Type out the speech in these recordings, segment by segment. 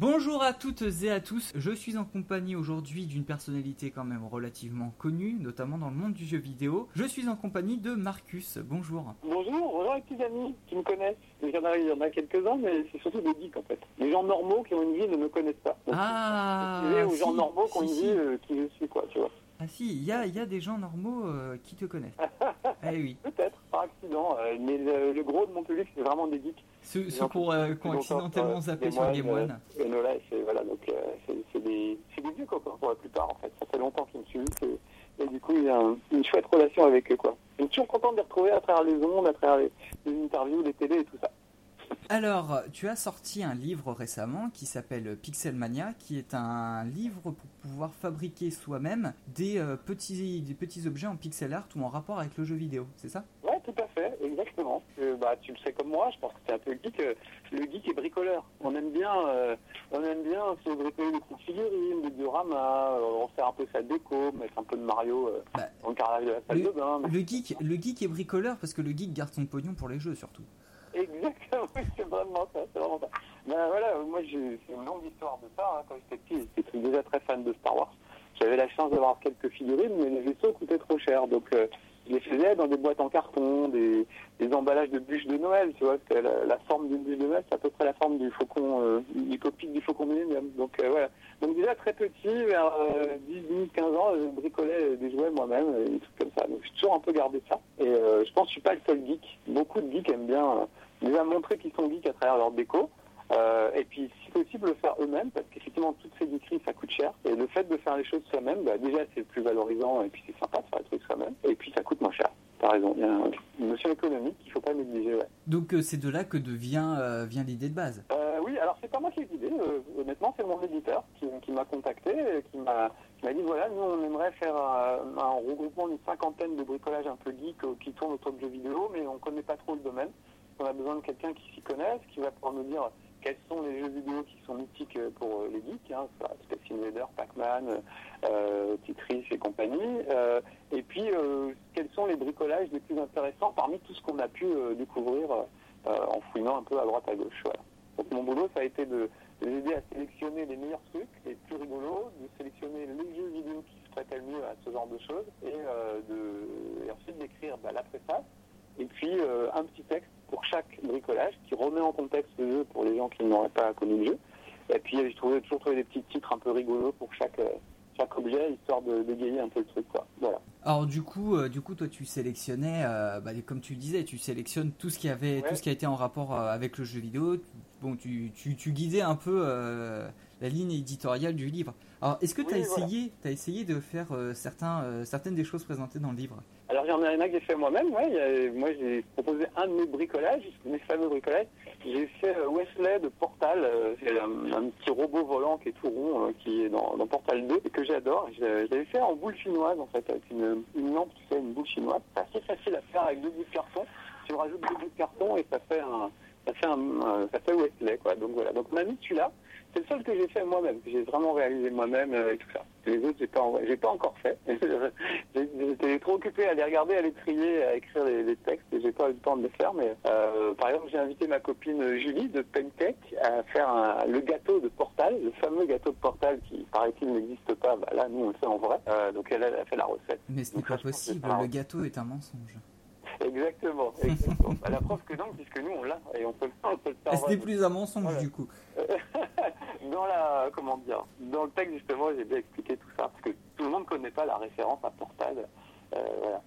Bonjour à toutes et à tous, je suis en compagnie aujourd'hui d'une personnalité quand même relativement connue, notamment dans le monde du jeu vidéo. Je suis en compagnie de Marcus, bonjour. Bonjour, bonjour les petits amis qui me connaissent. Il y en a, il y en a quelques-uns, mais c'est surtout des geeks en fait. Les gens normaux qui ont une vie ne me connaissent pas. Donc, Ah, aux si, gens normaux qui ont une si. vie euh, qui je suis quoi, tu vois. Ah si, il y a, il y a des gens normaux euh, qui te connaissent. eh oui, Peut-être, par accident, euh, mais le, le gros de mon public c'est vraiment des geeks. ceux, euh, qui ont accidentellement encore, zappé sur Game One. Et Nola, c'est voilà, donc euh, c'est des, des vieux copains pour la plupart en fait. Ça fait longtemps qu'ils me suivent et, et du coup il y a un- une chouette relation avec eux quoi. Je suis toujours content de les retrouver à travers les ondes, à travers les, les interviews, les télés et tout ça. Alors, tu as sorti un livre récemment qui s'appelle Pixelmania, qui est un livre pour pouvoir fabriquer soi-même des, euh, petits, des petits objets en pixel art ou en rapport avec le jeu vidéo, c'est ça? Tout à fait, exactement. Euh, bah, tu le sais comme moi, je pense que c'est un peu geek. euh, le geek est bricoleur. On aime bien, euh, on aime bien se bricoler des petites figurines, des dioramas, euh, refaire un peu sa déco, mettre un peu de Mario Bah, le carrelage de la salle le- de bain. le geek, le geek est bricoleur parce que le geek garde son pognon pour les jeux surtout. Exactement, c'est vraiment ça, c'est vraiment ça. Ben voilà, moi j'ai une longue histoire de ça. hein. Quand j'étais petit, j'étais déjà très fan de Star Wars. J'avais la chance d'avoir quelques figurines, mais les vaisseaux coûtaient trop cher. Donc je les faisais dans des boîtes en carton, des, des emballages de bûches de Noël, tu vois. La, la forme d'une bûche de Noël, c'est à peu près la forme du faucon, euh, du du faucon Millennium. Donc euh, voilà. Donc déjà très petit, vers euh, 10, 12, 15 ans, je bricolais des jouets moi-même, des trucs comme ça. Donc j'ai toujours un peu gardé ça. Et euh, je pense que je suis pas le seul geek. Beaucoup de geeks aiment bien euh, déjà montrer qu'ils sont geeks à travers leur déco. Euh, et puis, si possible, le faire eux-mêmes, parce qu'effectivement, toutes ces geekeries, ça coûte cher. Et le fait de faire les choses soi-même, bah, déjà, c'est plus valorisant, et puis c'est sympa de faire les trucs soi-même. Et puis, ça coûte moins cher. T'as raison, il y a un- une notion économique qu'il faut pas négliger, ouais. Donc euh, c'est de là que devient euh, vient l'idée de base. Oui, alors c'est pas moi qui ai l'idée. Honnêtement, c'est mon éditeur qui, qui m'a contacté, qui m'a qui m'a dit voilà, nous on aimerait faire un, un regroupement d'une cinquantaine de bricolages un peu geeks euh, qui tournent autour de jeux vidéo, mais on connaît pas trop le domaine. On a besoin de quelqu'un qui s'y connaisse, qui va pouvoir nous dire quels sont les jeux vidéo qui sont mythiques euh, pour euh, les geeks, hein, Space Invader, Pac-Man, euh, Tetris et compagnie. Euh, et puis, euh, quels sont les bricolages les plus intéressants parmi tout ce qu'on a pu euh, découvrir euh, en fouinant un peu à droite à gauche. Donc mon boulot, ça a été de les aider à sélectionner les meilleurs trucs, les plus rigolos, de sélectionner les jeux vidéo qui se prêtaient le mieux à ce genre de choses, et, euh, ensuite d'écrire bah, la préface, et puis euh, un petit texte pour chaque bricolage qui remet en contexte le jeu pour les gens qui n'auraient pas connu le jeu. Et puis j'ai trouvé, toujours trouvé des petits titres un peu rigolos pour chaque, euh, chaque objet, histoire de dégayer un peu le truc. Quoi. Voilà. Alors du coup, euh, du coup, toi tu sélectionnais, euh, bah, comme tu le disais, tu sélectionnes tout ce qui avait, Ouais. tout ce qui a été en rapport avec le jeu vidéo. Bon, tu, tu, tu guidais un peu euh, la ligne éditoriale du livre. Alors, est-ce que tu as Oui, voilà. essayé, essayé de faire euh, certains, euh, certaines des choses présentées dans le livre? Alors il y en a un que j'ai fait moi-même, ouais. Y moi j'ai proposé un de mes bricolages, mes fameux bricolages. J'ai fait Wesley de Portal, c'est un, un petit robot volant qui est tout rond, qui est dans, dans Portal 2 et que j'adore. Je, je l'avais fait en boule chinoise en fait, avec une, une lampe, tu sais, une boule chinoise. C'est assez facile à faire avec deux bouts de carton. Tu rajoutes deux bouts de carton et ça fait un, ça fait un, un- ça fait Wesley quoi. Donc voilà. Donc on a mis celui-là. C'est le seul que j'ai fait moi-même, que j'ai vraiment réalisé moi-même euh, et tout ça. Les autres, j'ai pas, j'ai pas encore fait. J'étais trop occupé à les regarder, à les trier, à écrire les, les textes, et j'ai pas eu le temps de les faire. Mais euh, par exemple, j'ai invité ma copine Julie de Pancake à faire un- le gâteau de Portal, le fameux gâteau de Portal qui, paraît-il, n'existe pas. Bah, là, nous, on le fait en vrai. Euh, donc elle, elle a fait la recette. Mais ce n'est pas possible, le gâteau est un mensonge. Exactement. exactement. Bah, la preuve que non, puisque nous, on l'a et on peut, le- on peut le faire. En ce vrai. n'est plus un mensonge Voilà. du coup. dans la comment dire dans le texte justement j'ai bien expliqué tout ça parce que tout le monde connaît pas la référence à Portal euh, voilà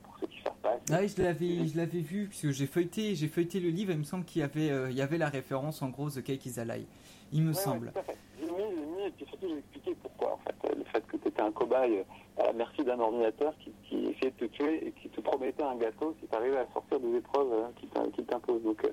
pour ceux qui savent pas Ah je l'avais, je l'avais vu puisque j'ai feuilleté, j'ai feuilleté le livre. et Il me semble qu'il y avait, euh, il y avait la référence en gros The Cake is a Lie. Il me Ouais, semble. ouais, tout à fait. J'ai mis, j'ai mis, et puis surtout j'ai expliqué pourquoi en fait Euh, le fait que tu étais un cobaye euh, à la merci d'un ordinateur qui, qui essayait de te tuer et qui te promettait un gâteau si tu arrivais à sortir des épreuves euh, qui t'im- qui t'imposent donc euh,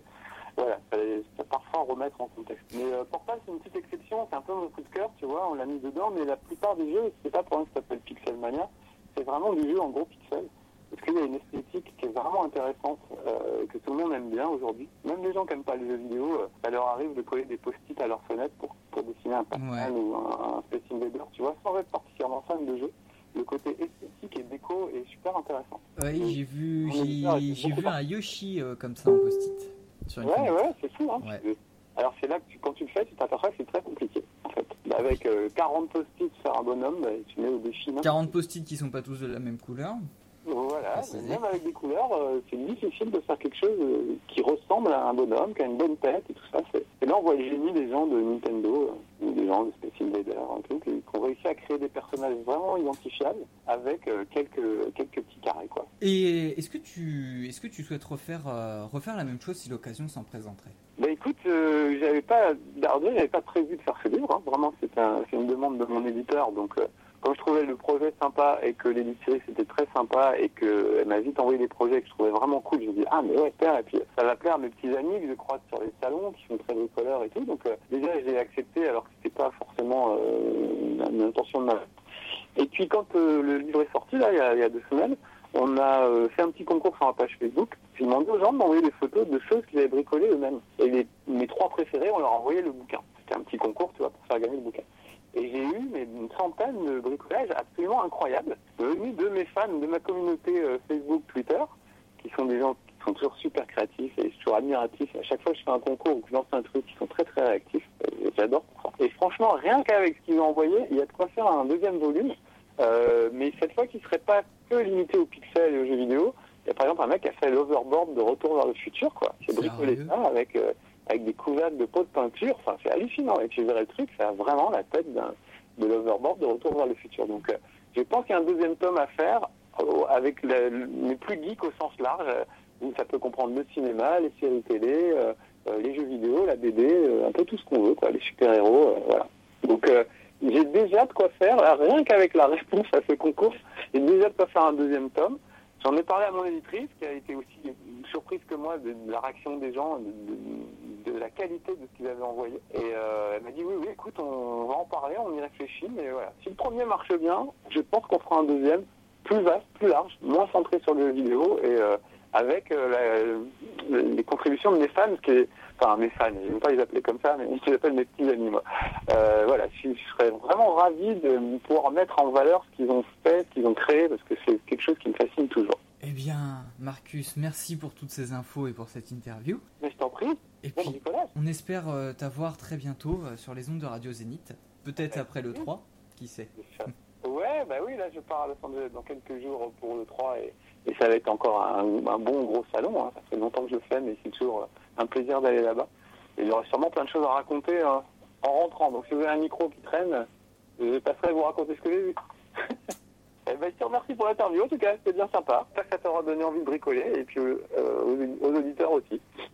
voilà, fallait parfois remettre en contexte. Mais euh, Portal, c'est une petite exception, c'est un peu mon coup de cœur, tu vois, on l'a mis dedans, mais la plupart des jeux, c'est pas pour rien que ça s'appelle Pixelmania, c'est vraiment du jeu en gros pixel. Parce qu'il y a une esthétique qui est vraiment intéressante, euh, que tout le monde aime bien aujourd'hui. Même les gens qui n'aiment pas les jeux vidéo, euh, ça leur arrive de coller des post-it à leur fenêtre pour, pour dessiner un Pac-Man Ouais. ou un, un Space Invader, tu vois, sans être particulièrement fan de jeu. Le côté esthétique et déco est super intéressant. Oui, j'ai vu, j'ai, vu un Yoshi euh, comme ça en post-it Ouais, ouais, c'est fou, hein. Ouais. Alors c'est là que tu- quand tu le fais, tu t'aperçois que c'est très compliqué. En fait. fait. Avec 40 post-it faire un bonhomme, bah, tu mets au défi. 40 post-it qui sont pas tous de la même couleur. Voilà, même avec des couleurs, c'est difficile de faire quelque chose qui ressemble à un bonhomme, qui a une bonne tête et tout ça. Et là, on voit le génie des gens de Nintendo, ou des gens de Space Invader, un peu, qui, ont réussi à créer des personnages vraiment identifiables avec quelques, quelques petits carrés. Quoi. Et est-ce que tu, est-ce que tu souhaites refaire, refaire la même chose si l'occasion s'en présenterait? Bah écoute, j'avais pas j'avais pas prévu de faire ce livre. Hein. Vraiment, c'est un, une demande de mon éditeur. Donc, comme je trouvais le projet sympa et que l'éditrice était très sympa et qu'elle m'a vite envoyé des projets que je trouvais vraiment cool, je me dis ah mais ouais super et puis ça va plaire à mes petits amis que je croise sur les salons qui sont très bricoleurs et tout. Donc déjà j'ai accepté alors que c'était pas forcément euh, une intention de ma Et puis quand le livre est sorti là il y a, deux semaines, on a fait un petit concours sur ma page Facebook. J'ai demandé aux gens de m'envoyer des photos de choses qu'ils avaient bricolées eux-mêmes. Et les, mes trois préférés, on leur a envoyé le bouquin. C'était un petit concours, tu vois, pour faire gagner le bouquin. Et j'ai eu mais, une centaine de bricolages absolument incroyables, venus de mes fans, de ma communauté Facebook, Twitter, qui sont des gens qui sont toujours super créatifs et toujours admiratifs. À chaque fois que je fais un concours ou que je lance un truc, ils sont très très réactifs. J'adore ça. Et franchement, rien qu'avec ce qu'ils ont envoyé, il y a de quoi faire un deuxième volume. Euh, mais cette fois qui ne serait pas que limité aux pixels et aux jeux vidéo. Il y a par exemple un mec qui a fait l'overboard de Retour vers le futur, quoi. C'est bricolé ça avec, euh, avec des couvercles de pots de peinture. Enfin, c'est hallucinant. Et tu verrais le truc, ça a vraiment la tête de l'overboard de Retour vers le futur. Donc, euh, je pense qu'il y a un deuxième tome à faire avec les plus geeks au sens large, où ça peut comprendre le cinéma, les séries télé, les jeux vidéo, la BD, un peu tout ce qu'on veut, les super-héros. Donc, j'ai déjà de quoi faire, rien qu'avec la réponse à ce concours, j'ai déjà de quoi faire un deuxième tome. J'en ai parlé à mon éditrice, qui a été aussi surprise que moi de, la réaction des gens, de, qualité de ce qu'ils avaient envoyé. Et euh, elle m'a dit oui, oui, écoute, on, va en parler, on y réfléchit, mais voilà. Si le premier marche bien, je pense qu'on fera un deuxième plus vaste, plus large, moins centré sur le vidéo et euh, avec euh, les contributions de mes fans, qui est, enfin mes fans, je ne pas les appeler comme ça, mais je les appelle mes petits amis, moi. Euh, voilà, je, serais vraiment ravi de pouvoir mettre en valeur ce qu'ils ont fait, ce qu'ils ont créé, parce que c'est quelque chose qui me fascine toujours. Eh bien, Marcus, merci pour toutes ces infos et pour cette interview. Mais je t'en prie. Et puis, on espère t'avoir très bientôt sur les ondes de Radio Zénith. Peut-être après le 3, qui sait. Ouais, bah oui, là je pars à Los Angeles dans quelques jours pour le 3 et et ça va être encore un, bon gros salon. Hein. Ça fait longtemps que je le fais, mais c'est toujours un plaisir d'aller là-bas. Et il y aura sûrement plein de choses à raconter hein, en rentrant. Donc si vous avez un micro qui traîne, je passerai vous raconter ce que j'ai vu. eh ben, je te remercie pour l'interview. En tout cas, c'était bien sympa. J'espère que ça t'aura donné envie de bricoler et puis euh, aux, aux auditeurs aussi.